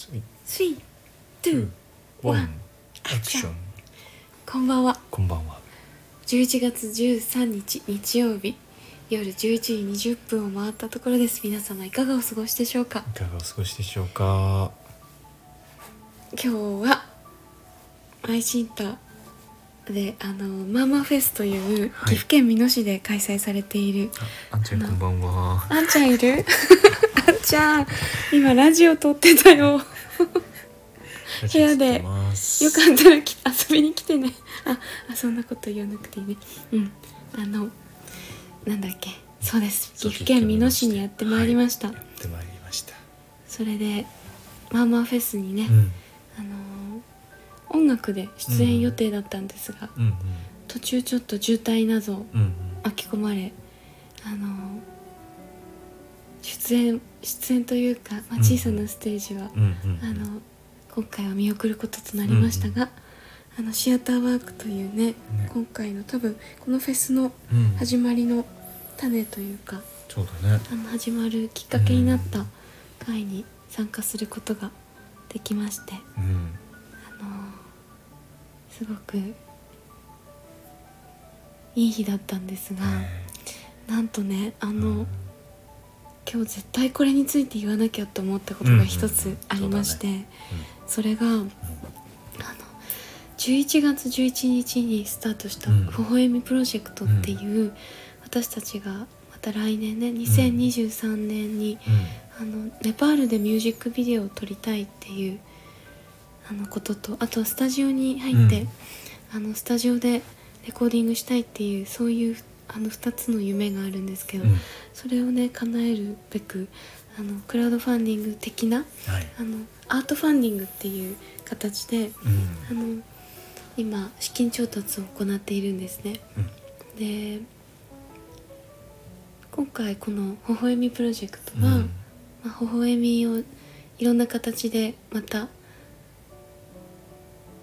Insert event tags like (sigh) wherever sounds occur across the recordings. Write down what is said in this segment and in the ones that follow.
3、2、ワンワンアクションこんばんは。こんばんは。11月13日日曜日。夜11時20分を回ったところです。皆様いかがお過ごしでしょうか？いかがお過ごしでしょうか？今日は愛心タであのママフェスというはい。岐阜県美濃市で開催されている、あんちゃんこんばんは。あんちゃんいる？(laughs) あんちゃん今ラジオ撮ってたよ部屋でよかったらき遊びに来てね。ああそんなこと言わなくていいね。うん。あのなんだっけ。そうです。岐阜県美濃市にやってまいりました、やってまいりました。それでマーマーフェスにね、うん。あのー音楽で出演予定だったんですが、うん途中ちょっと渋滞などうんうん。巻き込まれあのー出演出演というか、まあ、うん小さなステージは、うんうん。あの今回は見送ることとなりましたが、あのシアターワークというね今回の多分このフェスのうん。始まりの種というか、そうだね。あの始まるきっかけになった会に参加することができまして、うん。あのすごくいい日だったんですが、なんとねあの、うん。今日絶対これについて言わなきゃと思ったことが一つありまして、それがあの11月11日にスタートしたうん「微笑みプロジェクト」っていう、私たちがまた来年ね2023年に、あのネパールでミュージックビデオを撮りたいっていうあのこととあとはスタジオに入って、あのスタジオでレコーディングしたいっていうそういうあの2つの夢があるんですけど、うん。それをね叶えるべくあのクラウドファンディング的なはい。あのアートファンディングっていう形でうん。あの今資金調達を行っているんですね。うん。で今回この「微笑みプロジェクトは」うん。まあ、微笑みをいろんな形でまた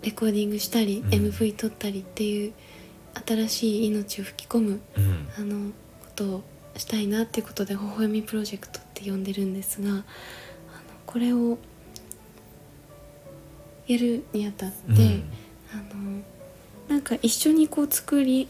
レコーディングしたり、うん。MV 撮ったりっていう新しい命を吹き込むうん。あのことをしたいなっていうことで「微笑みプロジェクト」って呼んでるんですがあのこれをやるにあたって、うん。あのなんか一緒にこう作り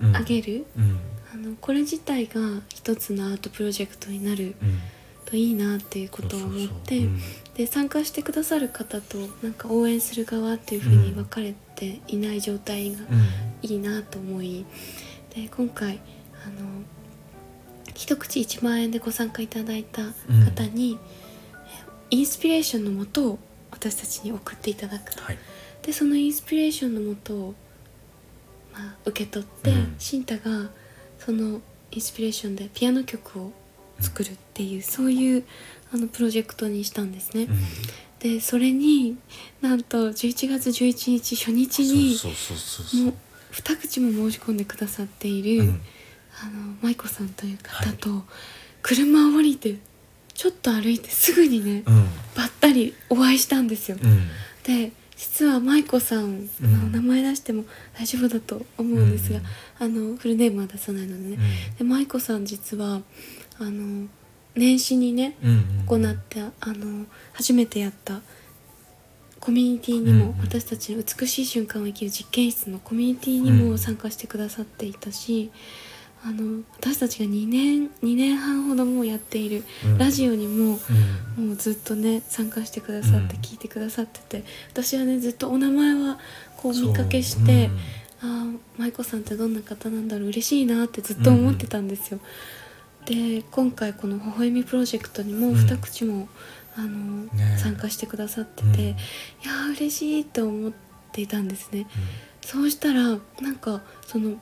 うん。上げる、うん。あのこれ自体が一つのアートプロジェクトになるうん。といいなっていうことを思ってで参加してくださる方となんか応援する側っていうふうに分かれていない状態がうん。いいなと思いで今回あの一口1万円でご参加いただいた方に、えインスピレーションのもとを私たちに送っていただく。とはい。でそのインスピレーションのもとを、まあ、受け取って、うん。シンタがそのインスピレーションでピアノ曲を作るっていう、そういうあのプロジェクトにしたんですね。うん。でそれになんと11月11日初日にもう二口も申し込んでくださっている、うん。あの舞子さんという方と、車を降りてちょっと歩いてすぐにね、うんばったりお会いしたんですよ。うん。で実は舞子さんうん。の名前出しても大丈夫だと思うんですが、うん。あのフルネームは出さないのでね、うん。で舞子さん実はあの年始にねうん行ったあの初めてやったコミュニティにも、私たちの美しい瞬間を生きる実験室のコミュニティにもうん。参加してくださっていたし、あの私たちが2年2年半ほどもうやっているうん。ラジオにも、うん。もうずっとね参加してくださってうん。聞いてくださってて、私はねずっとお名前はこう見かけして、ああ舞子さんってどんな方なんだろう嬉しいなってずっと思ってたんですよ。で今回この「微笑みプロジェクト」にもうん。二口も、あのね。参加してくださってうん。て、いやー嬉しいって思っていたんですね。そうしたらなんかその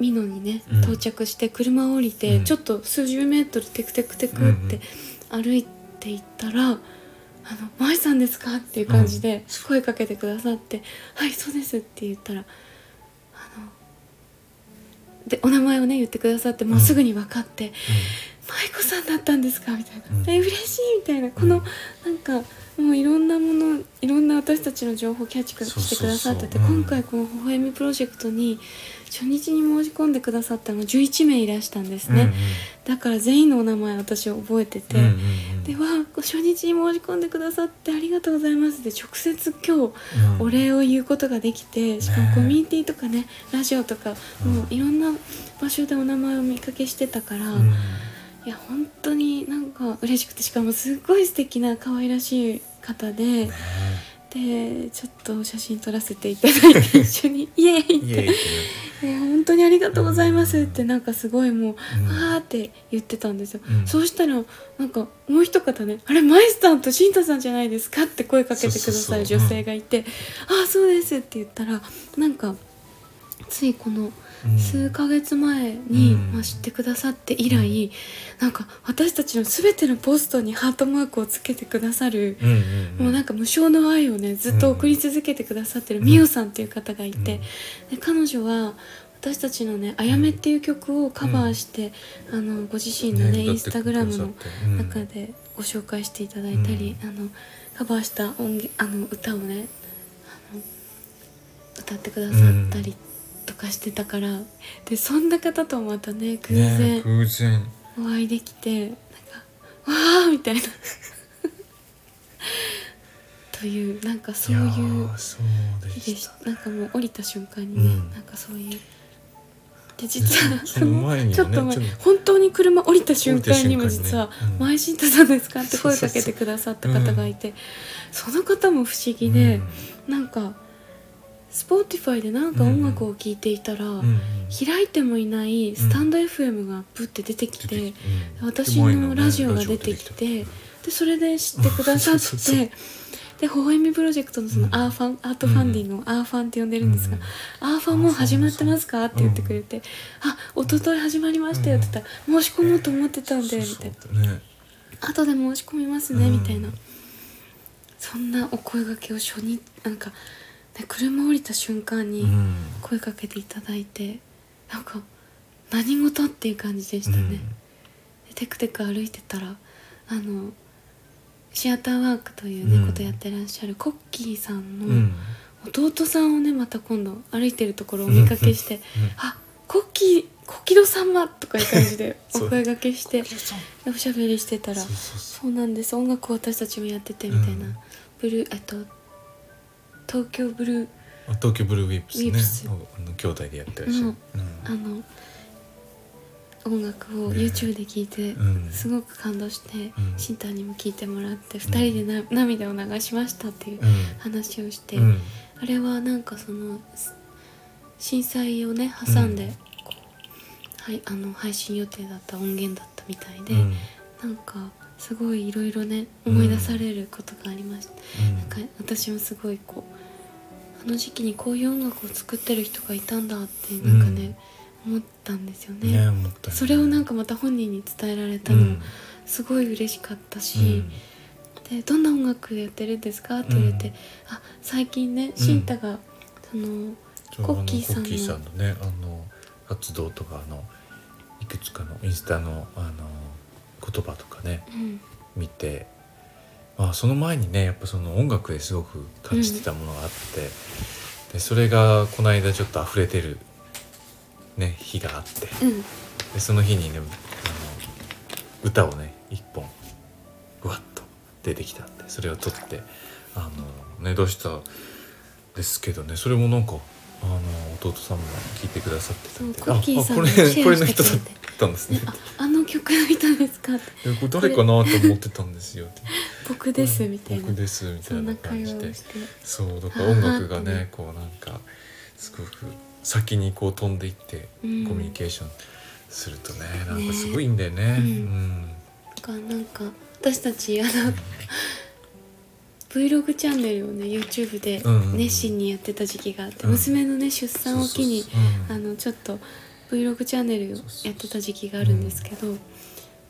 美濃にね、うん。到着して車を降りて、うん。ちょっと数十メートルテクテクテクって歩いていったら「あの舞さんですか?」っていう感じで声かけてくださって「はいそうです」って言ったらあのでお名前をね言ってくださってもうすぐに分かって「舞子さんだったんですか?」みたいな「うんえ嬉しい」みたいな。このなんかもういろんなものいろんな私たちの情報をキャッチしてくださっててうん。今回この「微笑みプロジェクト」に初日に申し込んでくださったのが11名いらしたんですね、うんうん。だから全員のお名前私覚えてて、うんうんうん。で初日に申し込んでくださってありがとうございますって直接今日うん。お礼を言うことができてしかもねコミュニティとかねラジオとかうん。もういろんな場所でお名前を見かけしてたから、うん。いや本当になんか嬉しくてしかもすっごい素敵な可愛らしい方で、ねでちょっと写真撮らせていただいて一緒に。(laughs) イエーイって。イエーイって「え本当にありがとうございます」ってなんかすごいもううん。って言ってたんですよ、うん。そうしたらなんかもう一方ね「あれマイスターとシンタさんじゃないですか?」って声かけてくださる女性がいて「ああそうです」って言ったらなんかついこのうん数ヶ月前に、うん。まあ、知ってくださって以来、なんか私たちの全てのポストにハートマークをつけてくださる、うんうんうん。もうなんか無償の愛をねずっと送り続けてくださってるみおさんっていう方がいて、で彼女は私たちのね「あやめ」っていう曲をカバーして、あのご自身のねインスタグラムの中でご紹介していただいたり、あのカバーした音源あの歌をね歌ってくださったりとかしてたから、でそんな方とまたね偶ね然偶然。お会いできて、なんか「わー!」みたいな。(laughs) というなんかそういう日でしなんかもう降りた瞬間にね、うん。なんかそういう。で実はそそのねちょっと前本当に車降りた瞬間にも実はうん「前新太さんですか?」って声かけてくださった方がいてその方も不思議で、なんか Spotify でなんか音楽を聴いていたら、開いてもいないスタンド FM がブッて出てきて、私のラジオが出てきてでそれで知ってくださってで微笑みプロジェクトのそのうん。アーファン、アートファンディングをアーファンって呼んでるんですが、うん。アーファンもう始まってますか？って言ってくれて「あ一昨日始まりましたよ」って言ったら「申し込もうと思ってたんで」みたいな。そうそうね「後で申し込みますね」うん。みたいな。そんなお声掛けを初日なんか、ね、車降りた瞬間にうん。声かけていただいてなんか何事っていう感じでしたね。でテクテク歩いてたらあのシアターワークというね、うん。ことやってらっしゃるコッキーさんうん。の弟さんをねまた今度歩いてるところをお見かけして「あコッキーコキド様」とかいう感じで (laughs) お声掛けしておしゃべりしてたらそうそうそそうなんです。音楽を私たちもやっててみたいな、うん。ブルーえっと東京ブルー。東京ブルーウィップスね。ウィップスあの兄弟でやってらっし。ゃるうん。あの音楽をね YouTube で聴いて、うん。すごく感動して、うん。シンタにも聴いてもらって2人でな、涙を流しましたっていううん。話をして、うん。あれはなんかそのす震災をね挟んで、うん。こうはい、あの配信予定だった音源だったみたいで、うん。なんかすごいいろいろね思い出されることがありました、なんか私もすごいこうあの時期にこういう音楽を作ってる人がいたんだってなんかね、思ったんですよね。ねね。それをなんかまた本人に伝えられたのすごい嬉しかったし、でどんな音楽やってるんですか？って言われて、うん。あ最近ねシンタが、そのコッキーさんのさんのねあの活動とかあのいくつかのインスタのあの言葉とかねうん。見て、まあ、その前にねやっぱその音楽ですごく感じてたものがあって、でそれがこの間ちょっと溢れてる、ね、日があってうん。でその日にねあの歌をね一本うわっと出てきたんでそれを撮ってあのねどうしたですけどねそれもなんかあの弟さんも聞いてくださってたんであこれこれの人だったんですね。ねあ曲の人ですか？ってでこれ誰かなと思ってたんですよ。って僕ですみたいな。僕ですみたいな感じで。そうだから音楽がねねこうなんかすごく先にこう飛んでいってうん。コミュニケーションするとねなんかすごいんだよね。うん。うん。かなんか私たちあの Vlog チャンネルをね YouTube でうんうん。熱心にやってた時期があって、うん。娘のね出産を機にそうそうそう。うん。あのちょっと Vlog チャンネルをやってた時期があるんですけど、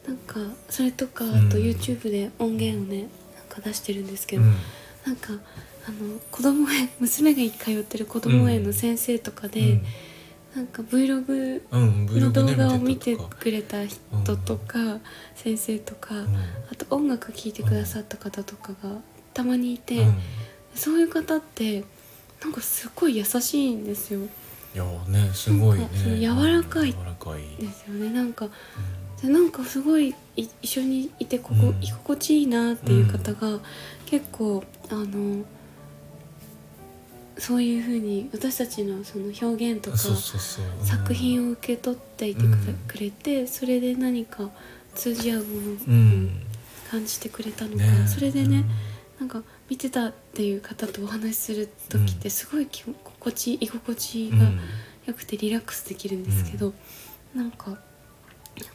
なんかそれとかあとうん YouTube で音源をねなんか出してるんですけど、うん。なんかあの子供園娘が通ってる子供園の先生とかで、なんか Vlog の動画を見てくれた人とか、先生とか、うん。あと音楽聴いてくださった方とかがたまにいて、うん。そういう方ってなんかすごい優しいんですよ。いやねすごいね。柔らかい。柔らかい、ですよね。なんかうでなんかすごいい一緒にいてここ、うん。居心地いいなっていう方が、結構あのそういうふうに私たちのその表現とか作品を受け取っていてくれ,、てそれで何か通じ合うものをうん。感じてくれたのか、ね。それでね、なんか見てたっていう方とお話しする時ってすごいき心地居心地がうん。良くてリラックスできるんですけど、なんかなん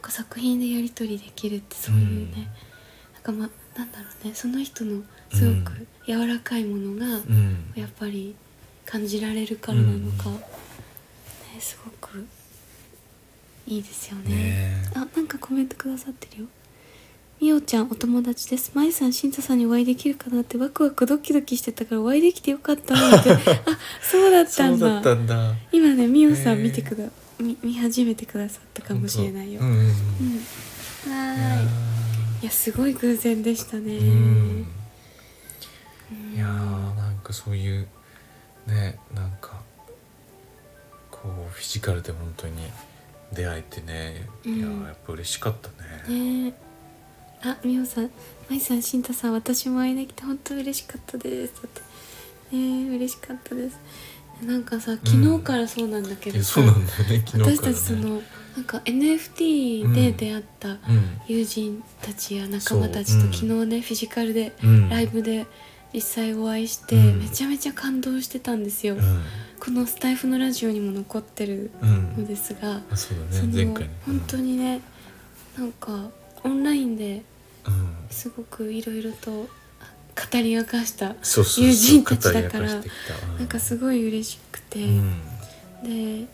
か作品でやり取りできるってそういうね、なんかまなんだろうねその人のすごく柔らかいものがうん。やっぱり感じられるからなのか、うん。ね、すごくいいですよね。ねあなんかコメントくださってるよ。みおちゃんお友達です。まいさん、しんたさんにお会いできるかなってワクワクドキドキしてたからお会いできてよかったなって。(laughs) あ、そうだったんだ。そうだったんだ今ね、みおさん見てくだ、見見始めてくださったかもしれないよ。うんうん。はいい。いや、すごい偶然でしたね。いやーなんかそういうねなんかこうフィジカルで本当に出会えてね、いやうんーやっぱ嬉しかったねねえあみおさん。まいさんしんたさん私も会いに来て本当嬉しかったです。だってねえ嬉しかったです。なんかさ昨日からそうなんだけどさ、いやそうなんだよね。昨日ね。私たちそのなんか NFT で出会ったうん。友人たちや仲間たちと昨日ねフィジカルでうん。ライブで実際お会いしてうん。めちゃめちゃ感動してたんですよ、うん。このスタイフのラジオにも残ってるうんのですが、あそうだそのね。本当にねなんかオンラインでうん。すごくいろいろと語り明かしたそうそうそう友人たちだから語り明してきた。うなんかすごい嬉しくて、うん。で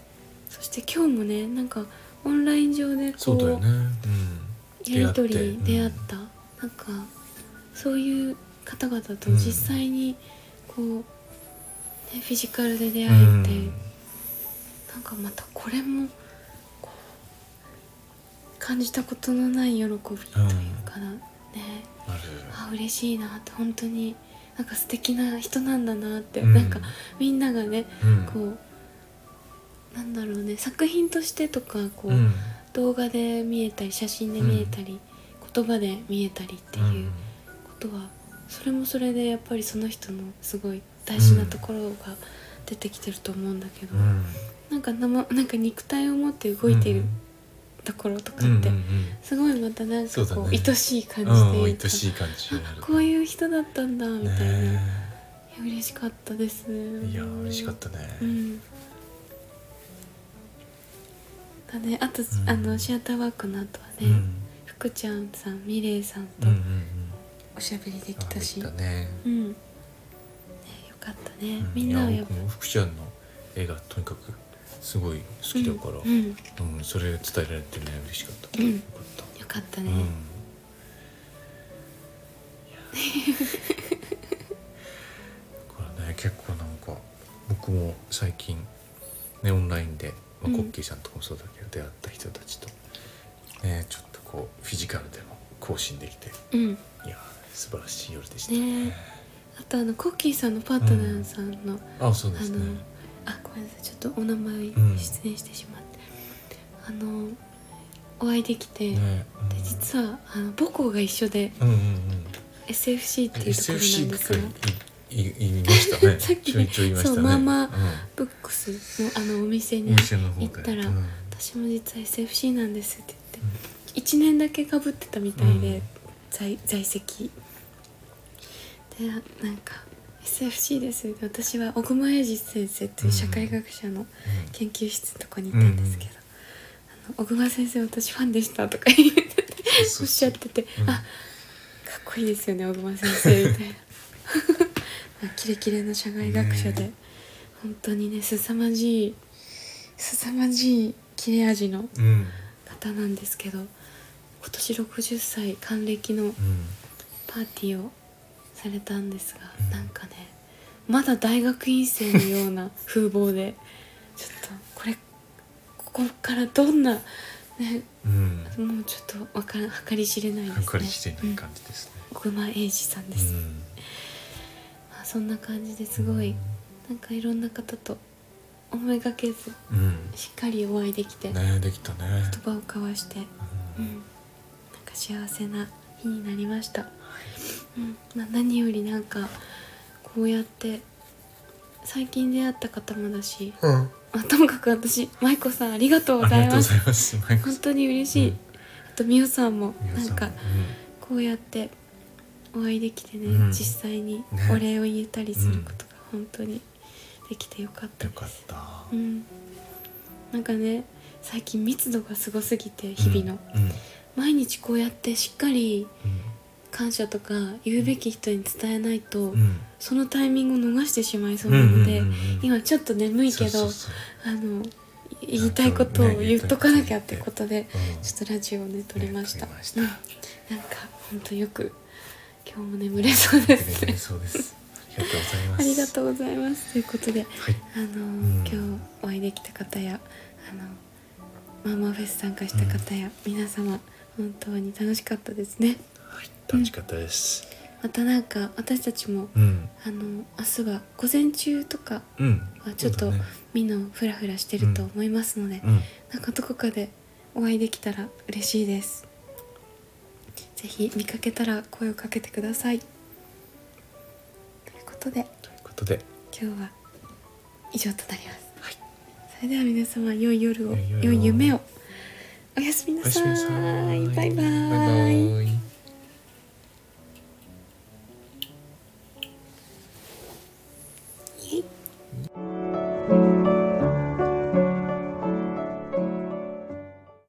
そして今日もねなんかオンライン上でこうそうだよね。うん。やり取り出会った、なんかそういう方々と実際にこう、ね、フィジカルで出会えて、うん。なんかまたこれも感じたことのない喜びというかな、ね。あるあ嬉しいなって本当になんか素敵な人なんだなって、うん。なんかみんながねうん。こうなんだろうね作品としてとかこう、うん。動画で見えたり写真で見えたり、言葉で見えたりっていうことは、それもそれでやっぱりその人のすごい大事なところが出てきてると思うんだけど、うん。なんか生なんか肉体を持って動いているところとかって、すごいまたなんかこう愛しい感じうんでいいか。愛しい感じこういう人だったんだみたいな、嬉しかったです。いや嬉しかったね。うん。だね。あと、うん。あのシアターワークの後はね、うん。福ちゃんさんミレイさんとおしゃべりできたし、うん、ね、よかったね、うん。みんなはいやっぱ福ちゃんの絵がとにかくすごい好きだから。うん、うん。うんそれ伝えられてね。嬉しかった。うん。よかった。よかったね、うん。いや (laughs) これね結構なんか僕も最近ねオンラインで、まあうん。コッキーさんとかもそうだけど出会った人たちとねちょっとこうフィジカルでも更新できてうん。いや素晴らしい夜でした。ねねあとあのコッキーさんのパートナーさんの、あそうですねあごめんなさい。ちょっとお名前うん。出演してしまって、あのお会いできて、ねで実はあの母校が一緒でうんうんうん。SFC っていうところなん SFC ですが。言い言いましたね。(laughs) さっきちょいちょい言いましたね。そうまあまあうん。ブックスのあのお店おに店の方で行ったらうん。私も実は SFC なんですって言って、1年だけかぶってたみたいで、うん。在在籍。でなんか SFC です。私は小熊英二先生という社会学者の研究室のとこにいたんですけど、あの小熊先生私ファンでしたとか言ってておっしゃってて、うん。あかっこいいですよね小熊先生みたいな。(laughs) まあキレキレの社会学者で、ね本当にね凄まじい凄まじい切れ味のうん。方なんですけど今年60歳還暦のうん。パーティーをされたんですが、うん。なんかねまだ大学院生のような (laughs) 風貌でちょっとこれここからどんなねうん。もうちょっとわから計り知れないですね。かりしてない感じですね。うん。小熊英二さんうです。ん。まあそんな感じですごいなんかいろんな方と思いがけずうん。しっかりお会いできて、言ねできたね。葉を交わして、ううん。ん、なんか幸せな日になりました、うん。まあ、何よりなんかこうやって最近出会った方もだし、うん。まあ、ともかく私舞子さんありがとうございます。本当に嬉しい、うん。あとみおさんもなんかうこうやってお会いできてね、うん。実際にね。お礼を言えたりすることが本当にできてよかったよかっです、た。うん、なんかね最近密度がすごすぎて日々の、うん。うん。毎日こうやってしっかり感謝とか言うべき人に伝えないと、うん。うんそのタイミングを逃してしまいそうなので、うんうんうんうん。今ちょっと眠いけどあの言いたいことを言っとかなきゃってことで、うん。ちょっとラジオをね撮りました,、ねした。うんなんか本当よく今日も眠れそうです眠れそうです。ありがとうございます。ありがとうございます。ということではい。あの、ん。今日お会いできた方やあのマンマーフェス参加した方や、皆様本当に楽しかったですね。はい楽しかったですまたなんか私たちもうん。あの明日は午前中とかうん。はちょっとそうだね。みんなフラフラしてると思いますので、うん。なんかどこかでお会いできたら嬉しいです。ぜひ見かけたら声をかけてください。ということで。ということで。今日は以上となります、はい。それでは皆様良い夜を良い夢を。おやすみなさい。バイバイ